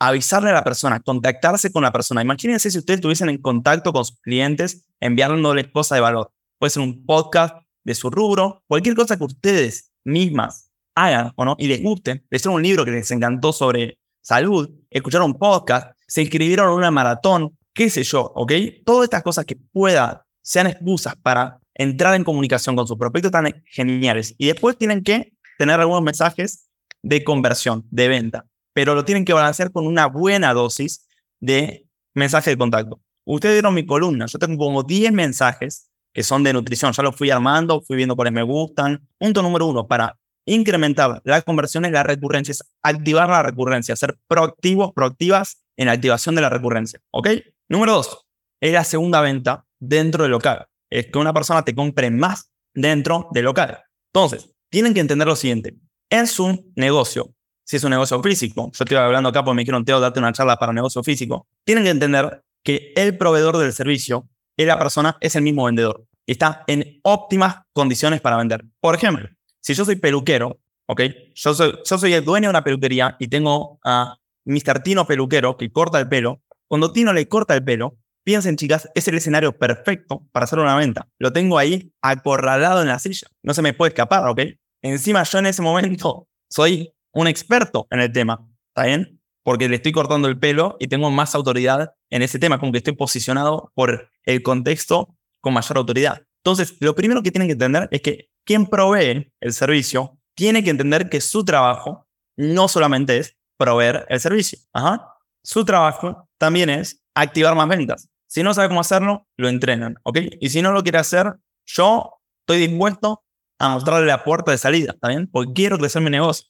avisarle a la persona, contactarse con la persona. Imagínense si ustedes estuviesen en contacto con sus clientes, enviándoles cosas de valor. Puede ser un podcast de su rubro, cualquier cosa que ustedes mismas hagan o no y les guste. Leer un libro que les encantó sobre salud, escuchar un podcast, se inscribieron en una maratón, qué sé yo, ¿ok? Todas estas cosas que puedan, sean excusas para entrar en comunicación con sus prospectos tan geniales. Y después tienen que tener algunos mensajes de conversión, de venta pero lo tienen que balancear con una buena dosis de mensaje de contacto. Ustedes vieron mi columna, yo tengo como 10 mensajes que son de nutrición, ya los fui armando, fui viendo cuáles me gustan. Punto número uno, para incrementar las conversiones, las recurrencias, activar la recurrencia, ser proactivos, proactivas en la activación de la recurrencia. ¿Ok? Número dos, es la segunda venta dentro del local. Es que una persona te compre más dentro del local. Entonces, tienen que entender lo siguiente. En su negocio, si es un negocio físico, yo estoy hablando acá porque me dijeron, Teo, date una charla para negocio físico, tienen que entender que el proveedor del servicio la persona, es el mismo vendedor. Está en óptimas condiciones para vender. Por ejemplo, si yo soy peluquero, ¿ok? Yo soy, yo soy el dueño de una peluquería y tengo a Mr. Tino Peluquero que corta el pelo. Cuando Tino le corta el pelo, piensen, chicas, es el escenario perfecto para hacer una venta. Lo tengo ahí acorralado en la silla. No se me puede escapar, ¿ok? Encima yo en ese momento soy un experto en el tema, ¿está bien? Porque le estoy cortando el pelo y tengo más autoridad en ese tema, como que estoy posicionado por el contexto con mayor autoridad. Entonces, lo primero que tienen que entender es que quien provee el servicio tiene que entender que su trabajo no solamente es proveer el servicio. Ajá. Su trabajo también es activar más ventas. Si no sabe cómo hacerlo, lo entrenan, ¿ok? Y si no lo quiere hacer, yo estoy dispuesto a mostrarle la puerta de salida, ¿está bien? Porque quiero crecer mi negocio.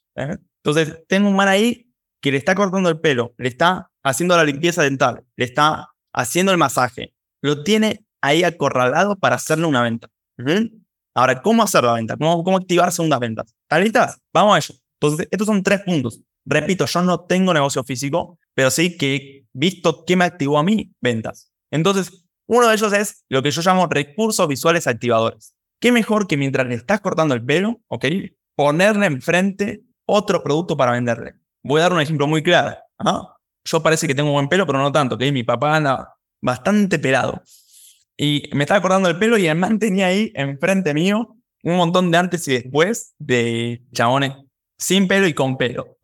Entonces, tengo un man ahí que le está cortando el pelo, le está haciendo la limpieza dental, le está haciendo el masaje, lo tiene ahí acorralado para hacerle una venta. Ahora, ¿cómo hacer la venta? ¿Cómo, ¿Cómo activar segundas ventas? ¿Están listas? Vamos a ello. Entonces, estos son tres puntos. Repito, yo no tengo negocio físico, pero sí que he visto qué me activó a mí ventas. Entonces, uno de ellos es lo que yo llamo recursos visuales activadores. ¿Qué mejor que mientras le estás cortando el pelo, ok? Ponerle enfrente otro producto para venderle. Voy a dar un ejemplo muy claro. Yo parece que tengo buen pelo, pero no tanto, que mi papá anda bastante pelado. Y me estaba cortando el pelo y el man tenía ahí enfrente mío un montón de antes y después de chabones sin pelo y con pelo.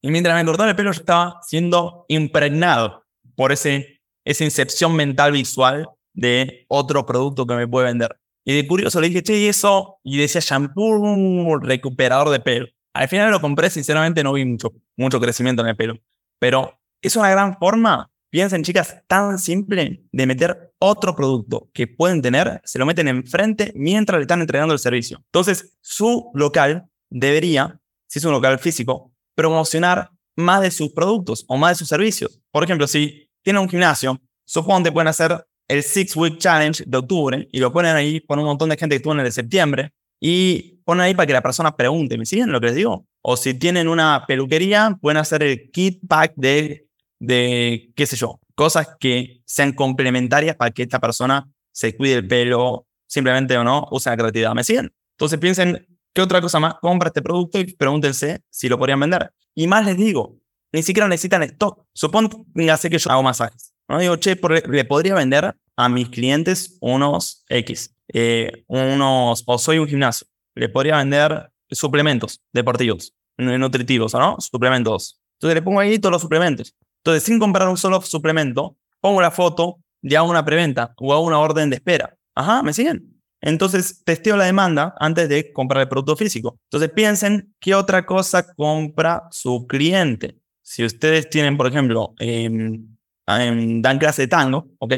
Y mientras me cortaba el pelo, yo estaba siendo impregnado por ese, esa incepción mental visual de otro producto que me puede vender. Y de curioso le dije, che, ¿y eso? Y decía shampoo recuperador de pelo. Al final lo compré, sinceramente no vi mucho, mucho crecimiento en el pelo. Pero es una gran forma, piensen chicas, tan simple de meter otro producto que pueden tener, se lo meten enfrente mientras le están entregando el servicio. Entonces, su local debería, si es un local físico, promocionar más de sus productos o más de sus servicios. Por ejemplo, si tienen un gimnasio, supongo que pueden hacer el Six Week Challenge de octubre y lo ponen ahí con un montón de gente que estuvo en el de septiembre y ponen ahí para que la persona pregunte, ¿me siguen lo que les digo? O si tienen una peluquería, pueden hacer el kit pack de, de, qué sé yo, cosas que sean complementarias para que esta persona se cuide el pelo, simplemente o no, usen la creatividad. ¿Me siguen? Entonces piensen, ¿qué otra cosa más? Compra este producto y pregúntense si lo podrían vender. Y más les digo, ni siquiera necesitan stock. sé que yo hago masajes. No digo, che, le podría vender a mis clientes unos X, eh, unos, o soy un gimnasio le podría vender suplementos deportivos, nutritivos, ¿no? Suplementos. Entonces le pongo ahí todos los suplementos. Entonces, sin comprar un solo suplemento, pongo la foto, le hago una preventa o hago una orden de espera. Ajá, ¿me siguen? Entonces, testeo la demanda antes de comprar el producto físico. Entonces, piensen qué otra cosa compra su cliente. Si ustedes tienen, por ejemplo, dan clase de tango, ok,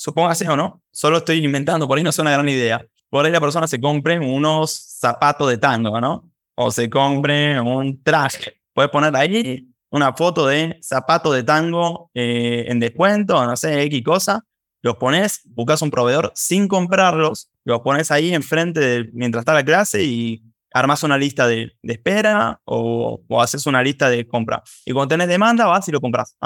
supóngase o no, solo estoy inventando, por ahí no es una gran idea, por ahí la persona se compre unos zapatos de tango, ¿no? O se compre un traje. Puedes poner ahí una foto de zapatos de tango eh, en descuento, no sé, X cosa, los pones, buscas un proveedor sin comprarlos, los pones ahí enfrente de, mientras está la clase y armas una lista de, espera o, o, haces una lista de compra. Y cuando tenés demanda, vas y lo compras.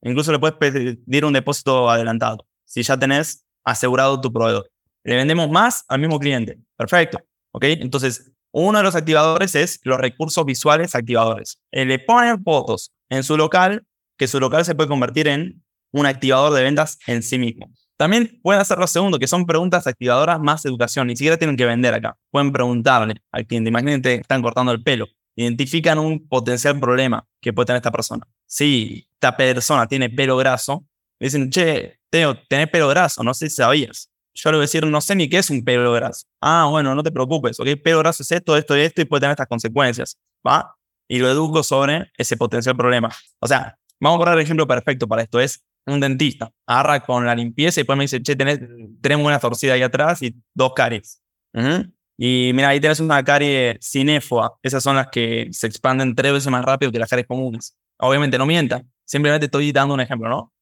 Incluso le puedes pedir un depósito adelantado si ya tenés asegurado tu proveedor. Le vendemos más al mismo cliente. Perfecto. ¿Ok? Entonces, uno de los activadores es los recursos visuales activadores. Le ponen fotos en su local, que su local se puede convertir en un activador de ventas en sí mismo. También pueden hacer lo segundo, que son preguntas activadoras más educación. Ni siquiera tienen que vender acá. Pueden preguntarle al cliente. Imagínate, están cortando el pelo. Identifican un potencial problema que puede tener esta persona. Si esta persona tiene pelo graso, dicen, che, Teo, tenés pelo graso, no sé si sabías. Yo le voy a decir, no sé ni qué es un pelo graso. Ah, bueno, no te preocupes, ¿ok? Pelo graso es esto, esto y esto y puede tener estas consecuencias, ¿va? Y lo educo sobre ese potencial problema. O sea, vamos a poner el ejemplo perfecto para esto. Es un dentista, agarra con la limpieza y después me dice, che, tenés, tenemos una torcida ahí atrás y dos caries. Y mira, ahí tenés una carie cinéfoa. Esas son las que se expanden tres veces más rápido que las caries comunes. Obviamente no mienta, simplemente estoy dando un ejemplo, ¿no?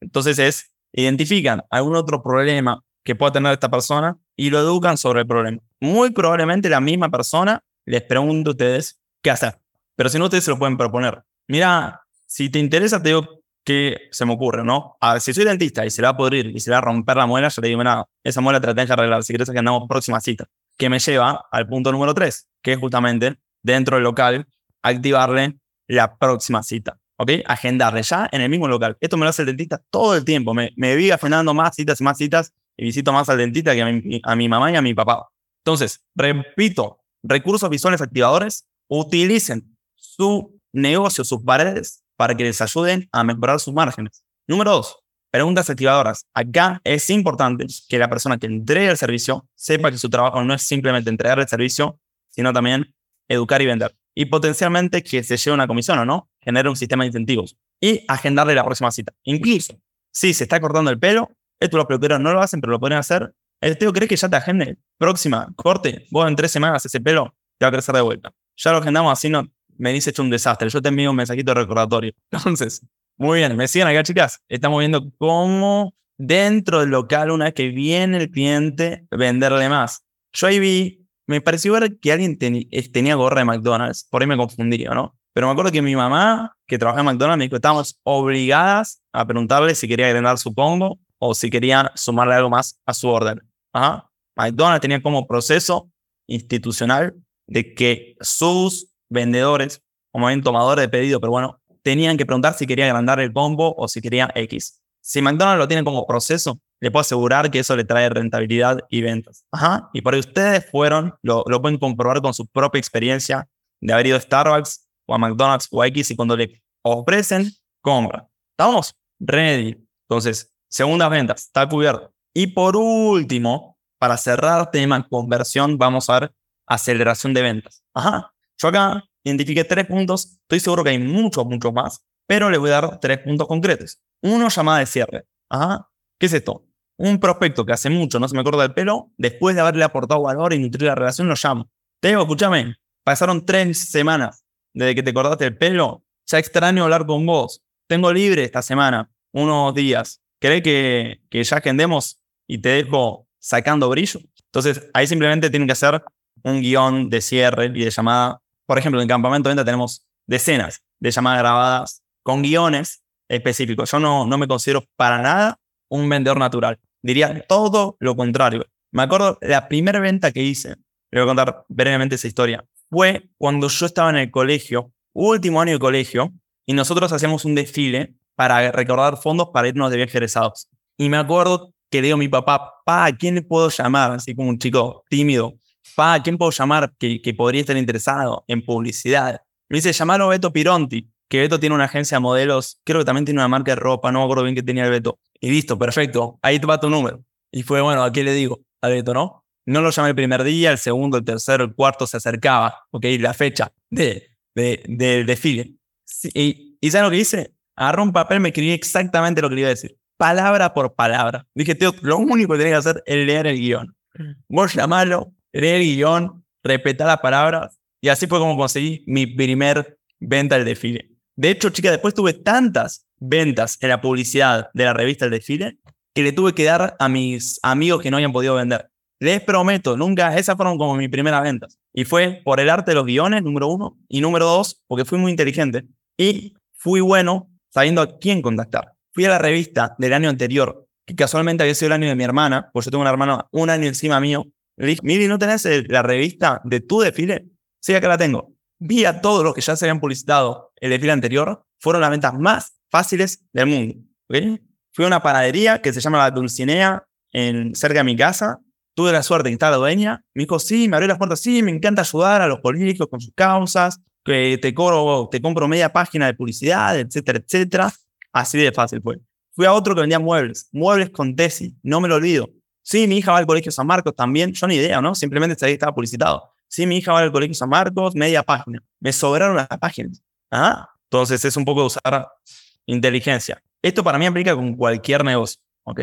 Entonces es, identifican algún otro problema que pueda tener esta persona y lo educan sobre el problema. Muy probablemente la misma persona les pregunte a ustedes qué hacer. Pero si no, ustedes se lo pueden proponer. Mira, si te interesa, te digo que se me ocurre, ¿no? Si soy dentista y se va a podrir y se va a romper la muela, yo le digo, mira, esa muela te la tenés que arreglar. Si quieres que andamos próxima cita. Que me lleva al punto número tres, que es justamente dentro del local activarle la próxima cita. ¿Ok? Agendarle ya en el mismo local. Esto me lo hace el dentista todo el tiempo. Me, me vive agendando más citas y más citas y visito más al dentista que a mi, a mi mamá y a mi papá. Entonces, repito, recursos visuales activadores, utilicen su negocio, sus paredes, para que les ayuden a mejorar sus márgenes. Número dos, preguntas activadoras. Acá es importante que la persona que entregue el servicio sepa que su trabajo no es simplemente entregar el servicio, sino también educar y vender. Y potencialmente que se lleve una comisión o no, genere un sistema de incentivos. Y agendarle la próxima cita. Incluso, si se está cortando el pelo, esto los peluqueros no lo hacen, pero lo pueden hacer. El Teo cree que ya te agende. Próxima, corte, vos en tres semanas ese pelo te va a crecer de vuelta. Ya lo agendamos así, no, me dice hecho un desastre. Yo te envío un mensajito recordatorio. Entonces, muy bien, me siguen acá, chicas. Estamos viendo cómo dentro del local, una vez que viene el cliente, venderle más. Yo ahí vi, me pareció ver que alguien tenía gorra de McDonald's. Por ahí me confundí, ¿no? Pero me acuerdo que mi mamá, que trabaja en McDonald's, me dijo, estábamos obligadas a preguntarle si quería agrandar su combo o si quería sumarle algo más a su orden. Ajá. McDonald's tenía como proceso institucional de que sus vendedores, como bien tomadores de pedido, pero bueno, tenían que preguntar si quería agrandar el combo o si quería X. Si McDonald's lo tiene como proceso, le puedo asegurar que eso le trae rentabilidad y ventas. Ajá. Y por ahí ustedes fueron, lo, lo pueden comprobar con su propia experiencia de haber ido a Starbucks o a McDonald's o a X y cuando le ofrecen, compra. ¿Estamos? Ready. Entonces, segundas ventas, está cubierto. Y por último, para cerrar tema conversión, vamos a ver aceleración de ventas. Ajá. Yo acá identifiqué tres puntos, estoy seguro que hay muchos, muchos más, pero le voy a dar tres puntos concretos. Uno, llamada de cierre. Ajá. ¿Qué es esto? Un prospecto que hace mucho no se me acuerda del pelo, después de haberle aportado valor y nutrir la relación, lo llamo. Te digo, escúchame, pasaron tres semanas desde que te acordaste del pelo, ya extraño hablar con vos. Tengo libre esta semana, unos días. ¿Querés que, que ya agendemos y te dejo sacando brillo? Entonces, ahí simplemente tienen que hacer un guion de cierre y de llamada por ejemplo, en el campamento venta tenemos decenas de llamadas grabadas con guiones específicos. Yo no, no me considero para nada un vendedor natural. Diría todo lo contrario. Me acuerdo la primera venta que hice, le voy a contar brevemente esa historia, fue cuando yo estaba en el colegio, último año de colegio, y nosotros hacíamos un desfile para recordar fondos para irnos de viaje egresados. Y me acuerdo que digo a mi papá, pa, ¿a quién le puedo llamar? Así como un chico tímido. Pa, ¿quién puedo llamar que, que, podría estar interesado en publicidad? Me dice, llamaron a Beto Pironti, que Beto tiene una agencia de modelos, creo que también tiene una marca de ropa, no me acuerdo bien que tenía el Beto. Y listo, perfecto, ahí te va tu número. Y fue, bueno, ¿a qué le digo? A Beto, ¿no? No lo llamé el primer día, el segundo, el tercero, el cuarto se acercaba, ok, la fecha de, de, del desfile. y, ¿Y ¿sabes lo que hice? Agarré un papel, me escribí exactamente lo que le iba a decir, palabra por palabra. Dije, tío, lo único que tenés que hacer es leer el guion. Vos llamalo, leer el guion, respetar las palabras. Y así fue como conseguí mi primer venta del desfile. De hecho, chica, después tuve tantas ventas en la publicidad de la revista El Desfile que le tuve que dar a mis amigos que no habían podido vender. Les prometo, nunca, esas fueron como mis primeras ventas. Y fue por el arte de los guiones, número uno. Y número dos, porque fui muy inteligente. Y fui bueno sabiendo a quién contactar. Fui a la revista del año anterior, que casualmente había sido el año de mi hermana, pues yo tengo una hermana un año encima mío. Le dije, Miri, ¿no tenés la revista de tu desfile? Sí, acá la tengo. Vi a todos los que ya se habían publicitado el desfile anterior, fueron las ventas más fáciles del mundo. Fui a una panadería que se llama La Dulcinea, en, cerca de mi casa, tuve la suerte de estaba la dueña, me dijo, sí, me abrió las puertas, sí, me encanta ayudar a los políticos con sus causas, que te, cobro, te compro media página de publicidad, etcétera, etcétera. Así de fácil fue. Fui a otro que vendía muebles, muebles con Tesi, no me lo olvido. Sí, mi hija va al colegio San Marcos también, yo ni idea, ¿no? Simplemente estaba publicitado. Sí, mi hija va al colegio San Marcos, media página. Me sobraron las páginas. ¿Ah? Entonces es un poco de usar inteligencia. Esto para mí aplica con cualquier negocio, ¿ok?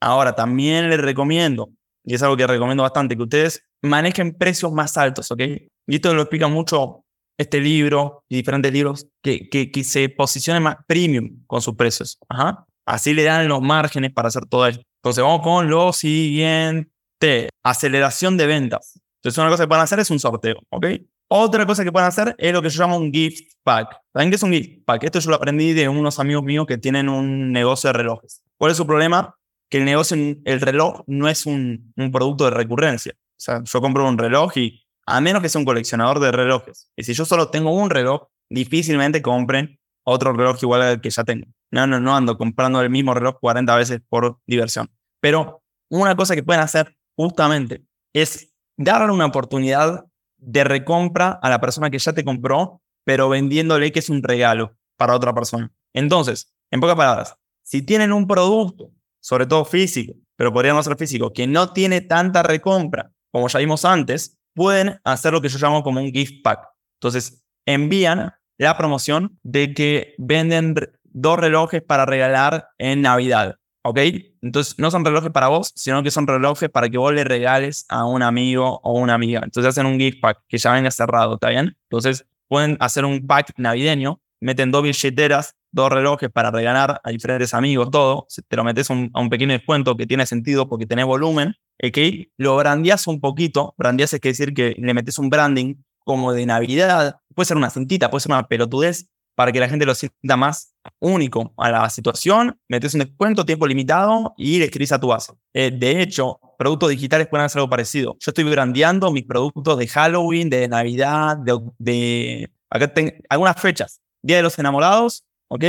Ahora, también les recomiendo y es algo que recomiendo bastante, que ustedes manejen precios más altos, ¿ok? Y esto lo explica mucho este libro y diferentes libros, que, que, que se posicionen más premium con sus precios. Ajá. Así le dan los márgenes para hacer todo esto. Entonces vamos con lo siguiente, aceleración de ventas. Entonces una cosa que pueden hacer es un sorteo, ¿ok? Otra cosa que pueden hacer es lo que yo llamo un gift pack. ¿Saben qué es un gift pack? Esto yo lo aprendí de unos amigos míos que tienen un negocio de relojes. ¿Cuál es su problema? Que el negocio, el reloj no es un, producto de recurrencia. O sea, yo compro un reloj y a menos que sea un coleccionador de relojes. Y si yo solo tengo un reloj, difícilmente compren otro reloj igual al que ya tengo. No, no, no ando comprando el mismo reloj 40 veces por diversión. Pero una cosa que pueden hacer justamente es darle una oportunidad de recompra a la persona que ya te compró, pero vendiéndole que es un regalo para otra persona. Entonces, en pocas palabras, si tienen un producto sobre todo físico, pero podría no ser físico, que no tiene tanta recompra, como ya vimos antes, pueden hacer lo que yo llamo como un gift pack. Entonces, envían la promoción de que venden dos relojes para regalar en Navidad. ¿Ok? Entonces, no son relojes para vos, sino que son relojes para que vos le regales a un amigo o una amiga. Entonces, hacen un gift pack que ya venga cerrado, ¿está bien? Entonces, pueden hacer un pack navideño, meten dos billeteras dos relojes para regalar a diferentes amigos, todo, te lo metes a un pequeño descuento que tiene sentido porque tenés volumen, que lo brandeas un poquito, brandeas es decir que le metes un branding como de Navidad, puede ser una cintita, puede ser una pelotudez, para que la gente lo sienta más único a la situación, metes un descuento, tiempo limitado y le escribís a tu base. Eh, de hecho, productos digitales pueden hacer algo parecido. Yo estoy brandeando mis productos de Halloween, de Navidad, de, de acá tengo algunas fechas. Día de los enamorados, ¿ok?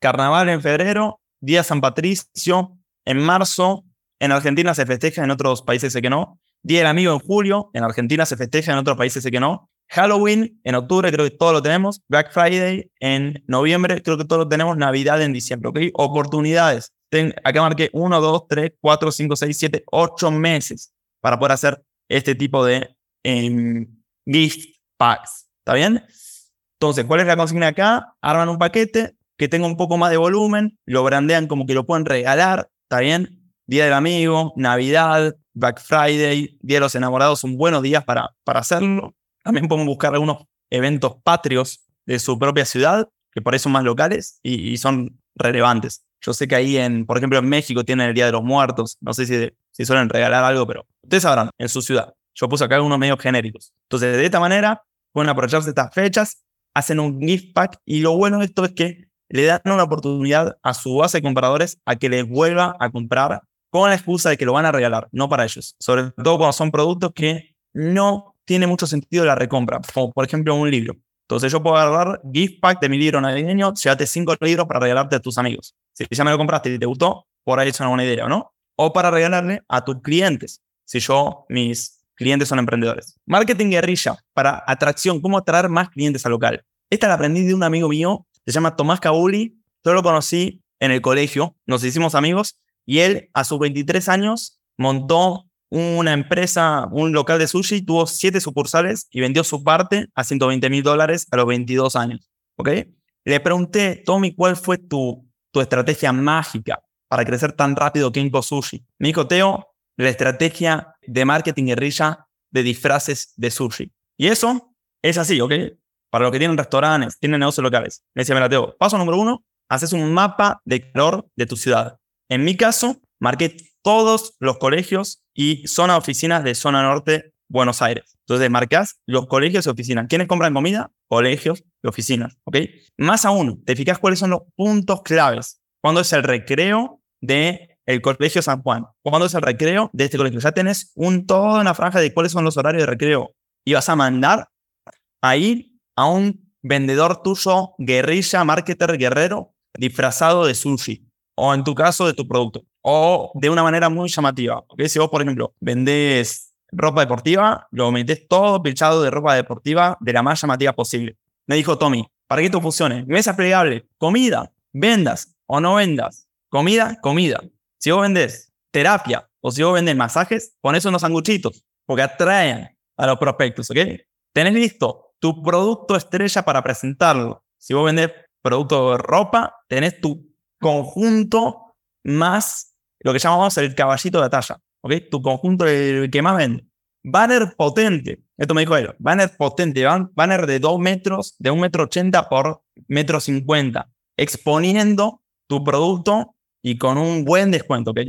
Carnaval en febrero, Día San Patricio en marzo, en Argentina se festeja, en otros países sé que no. Día del Amigo en julio, en Argentina se festeja, en otros países sé que no. Halloween en octubre, creo que todos lo tenemos. Black Friday en noviembre, creo que todos lo tenemos. Navidad en diciembre, ¿ok? Oportunidades. Ten, acá marqué 1, 2, 3, 4, 5, 6, 7, 8 meses para poder hacer este tipo de em, gift packs. ¿Está bien? Entonces, ¿cuál es la consigna acá? Arman un paquete, que tenga un poco más de volumen, lo brandean como que lo pueden regalar, ¿está bien? Día del amigo, Navidad, Black Friday, Día de los enamorados son buenos días para, para hacerlo. También podemos buscar algunos eventos patrios de su propia ciudad, que por eso son más locales y, son relevantes. Yo sé que ahí, en, por ejemplo, en México tienen el Día de los Muertos. No sé si, si suelen regalar algo, pero ustedes sabrán, en su ciudad. Yo puse acá algunos medios genéricos. Entonces, de esta manera, pueden aprovecharse estas fechas, hacen un gift pack y lo bueno de esto es que le dan una oportunidad a su base de compradores a que les vuelva a comprar con la excusa de que lo van a regalar, no para ellos. Sobre todo cuando son productos que no tiene mucho sentido la recompra, como por ejemplo un libro. Entonces yo puedo agarrar gift pack de mi libro navideño, llévate cinco libros para regalarte a tus amigos. Si ya me lo compraste y te gustó, por ahí es una buena idea, ¿no? O para regalarle a tus clientes, si yo, mis clientes son emprendedores. Marketing guerrilla para atracción, cómo atraer más clientes al local. Esta la aprendí de un amigo mío se llama Tomás Cabuli. Yo lo conocí en el colegio, nos hicimos amigos y él a sus 23 años montó una empresa, un local de sushi, tuvo siete sucursales y vendió su parte a 120 mil dólares a los 22 años. ¿Ok? Le pregunté, Tommy, ¿cuál fue tu, tu estrategia mágica para crecer tan rápido Kenko Sushi? Me dijo, Teo, la estrategia de marketing guerrilla de disfraces de sushi. Y eso es así, ¿ok? para los que tienen restaurantes, tienen negocios locales. Me decía, mira, Teo, paso número uno, haces un mapa de calor de tu ciudad. En mi caso, marqué todos los colegios y zona oficinas de zona norte, Buenos Aires. Entonces, marcas los colegios y oficinas. ¿Quiénes compran comida? Colegios y oficinas. ¿Ok? Más aún, te fijas cuáles son los puntos claves. ¿Cuándo es el recreo de el colegio San Juan? ¿Cuándo es el recreo de este colegio? Ya tenés un, toda una franja de cuáles son los horarios de recreo. Y vas a mandar a ir a un vendedor tuyo, guerrilla, marketer, guerrero, disfrazado de sushi. O en tu caso, de tu producto. O de una manera muy llamativa. ¿okay? Si vos, por ejemplo, vendés ropa deportiva, lo metés todo pinchado de ropa deportiva de la más llamativa posible. Me dijo Tommy, para que esto funcione, mesa plegable, comida, vendas o no vendas. Comida, comida. Si vos vendés terapia o si vos vendés masajes, pones unos sanguchitos, porque atraen a los prospectos, ¿ok? Tenés listo tu producto estrella para presentarlo. Si vos vendés producto de ropa, tenés tu conjunto más lo que llamamos el caballito de batalla, ¿ok? Tu conjunto el que más vende. Banner potente, esto me dijo él, banner potente, banner de 2 metros, de 1 metro 80 por metro 50, exponiendo tu producto y con un buen descuento, ¿ok?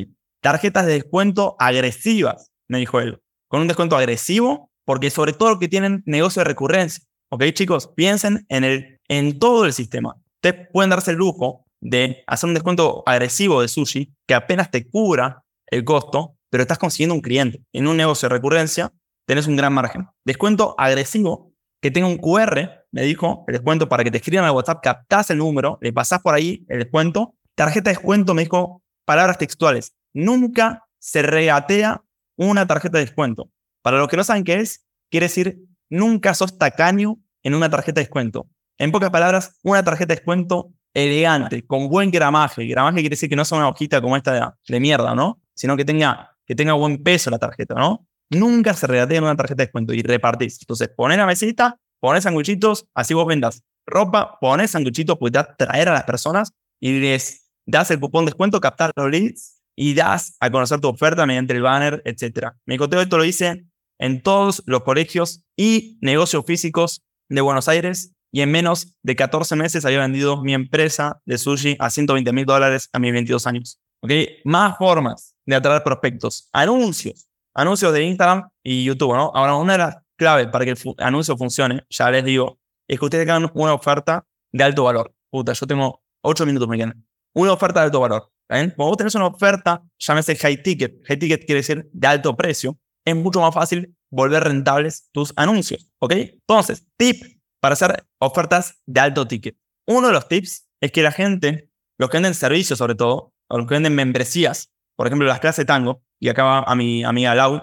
Tarjetas de descuento agresivas, me dijo él, con un descuento agresivo, porque sobre todo que tienen negocio de recurrencia, ¿ok chicos? Piensen en, el, en todo el sistema. Ustedes pueden darse el lujo de hacer un descuento agresivo de sushi que apenas te cubra el costo, pero estás consiguiendo un cliente. En un negocio de recurrencia tenés un gran margen. Descuento agresivo que tenga un QR, me dijo, el descuento para que te escriban al WhatsApp, captás el número, le pasás por ahí el descuento. Tarjeta de descuento, me dijo, palabras textuales. Nunca se regatea una tarjeta de descuento. Para los que no saben qué es, quiere decir, nunca sos tacaño en una tarjeta de descuento. En pocas palabras, una tarjeta de descuento elegante, con buen gramaje. Gramaje quiere decir que no sea una hojita como esta de, mierda, ¿no? Sino que tenga, que tenga buen peso la tarjeta, ¿no? Nunca se regatea en una tarjeta de descuento y repartís. Entonces, pones la mesita, pones sanguchitos, así vos vendas ropa, pones sanguchitos, puedes traer a las personas y les das el cupón de descuento, captar los leads y das a conocer tu oferta mediante el banner, etc. Mi coteo esto lo hice en todos los colegios y negocios físicos de Buenos Aires y en menos de 14 meses había vendido mi empresa de sushi a 120 mil dólares a mis 22 años. ¿Ok? Más formas de atraer prospectos. Anuncios. Anuncios de Instagram y YouTube, ¿no? Ahora, una de las claves para que el anuncio funcione, ya les digo, es que ustedes hagan una oferta de alto valor. Puta, yo tengo 8 minutos, me quedan. Una oferta de alto valor. ¿Bien? Cuando vos tenés una oferta, llámese high ticket. High ticket quiere decir de alto precio. Es mucho más fácil volver rentables tus anuncios. ¿Ok? Entonces, tip para hacer ofertas de alto ticket. Uno de los tips es que la gente, los que venden servicios sobre todo, o los que venden membresías, por ejemplo, las clases tango, y acá va a mi amiga Lau,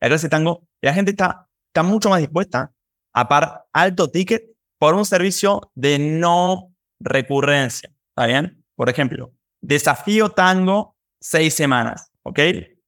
la clase tango, la gente está, está mucho más dispuesta a pagar alto ticket por un servicio de no recurrencia. ¿Está bien? Por ejemplo, desafío tango seis semanas, ¿ok?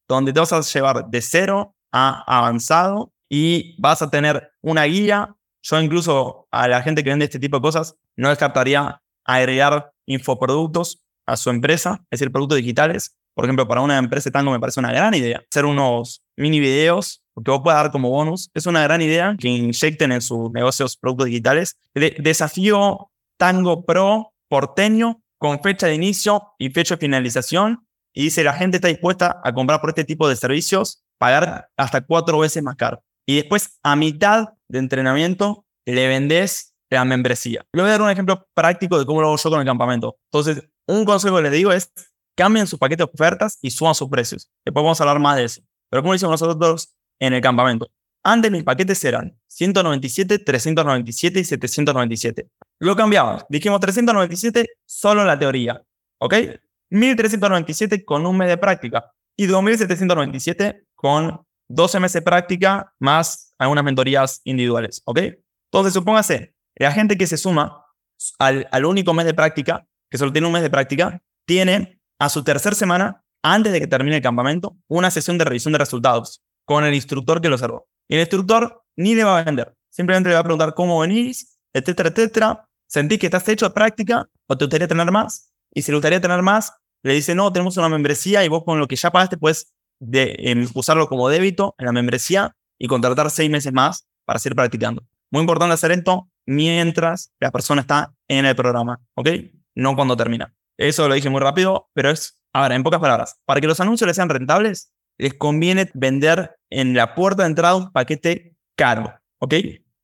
Donde te vas a llevar de cero a avanzado y vas a tener una guía yo incluso a la gente que vende este tipo de cosas no descartaría agregar infoproductos a su empresa, es decir, productos digitales. Por ejemplo, para una empresa tango me parece una gran idea hacer unos mini videos que vos puedas dar como bonus. Es una gran idea que inyecten en sus negocios productos digitales. desafío Tango Pro porteño con fecha de inicio y fecha de finalización. Y dice, la gente está dispuesta a comprar por este tipo de servicios, pagar hasta cuatro veces más caro y después a mitad de entrenamiento le vendes la membresía. Le voy a dar un ejemplo práctico de cómo lo hago yo con el campamento. Entonces, un consejo que les digo es cambien su paquete de ofertas y suban sus precios. Después vamos a hablar más de eso. Pero como hicimos nosotros en el campamento. Antes mis paquetes eran 197, 397 y 797. Lo cambiamos. Dijimos 397 solo en la teoría. ¿Ok? 1397 con un mes de práctica. Y 2797 con 12 meses de práctica más algunas mentorías individuales, ¿ok? Entonces, supóngase, la gente que se suma al, al único mes de práctica, que solo tiene un mes de práctica, tiene a su tercera semana, antes de que termine el campamento, una sesión de revisión de resultados con el instructor que lo observó. Y el instructor ni le va a vender, simplemente le va a preguntar cómo venís, etcétera, etcétera. ¿Sentís que estás hecho de práctica o te gustaría tener más? Y si le gustaría tener más, le dice, no, tenemos una membresía y vos con lo que ya pagaste puedes de usarlo como débito en la membresía y contratar seis meses más para seguir practicando. Muy importante hacer esto mientras la persona está en el programa, ¿ok? No cuando termina. Eso lo dije muy rápido, pero es, a en pocas palabras, para que los anuncios sean rentables, les conviene vender en la puerta de entrada un paquete caro, ¿ok?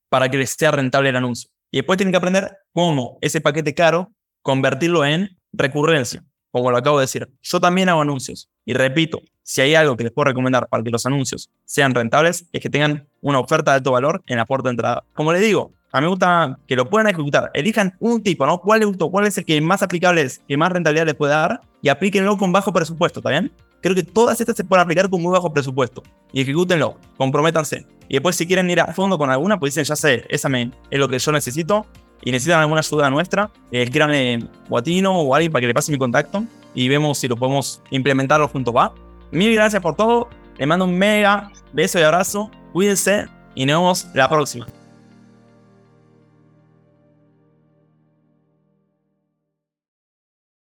Para que les sea rentable el anuncio. Y después tienen que aprender cómo ese paquete caro convertirlo en recurrencia, como lo acabo de decir. Yo también hago anuncios. Y repito, si hay algo que les puedo recomendar para que los anuncios sean rentables, es que tengan una oferta de alto valor en la puerta de entrada. Como les digo, a mí me gusta que lo puedan ejecutar. Elijan un tipo, ¿no? ¿Cuál les gustó? ¿Cuál es el que más aplicable es? ¿Que más rentabilidad les puede dar? Y aplíquenlo con bajo presupuesto, ¿está bien? Creo que todas estas se pueden aplicar con muy bajo presupuesto. Y ejecútenlo, comprométanse. Y después si quieren ir a fondo con alguna, pues dicen, ya sé, esa me, es lo que yo necesito. Y necesitan alguna ayuda nuestra, eh, escríbanme Guatino o alguien para que le pase mi contacto y vemos si lo podemos implementarlo juntos, ¿va? Mil gracias por todo. Les mando un mega beso y abrazo. Cuídense y nos vemos la próxima.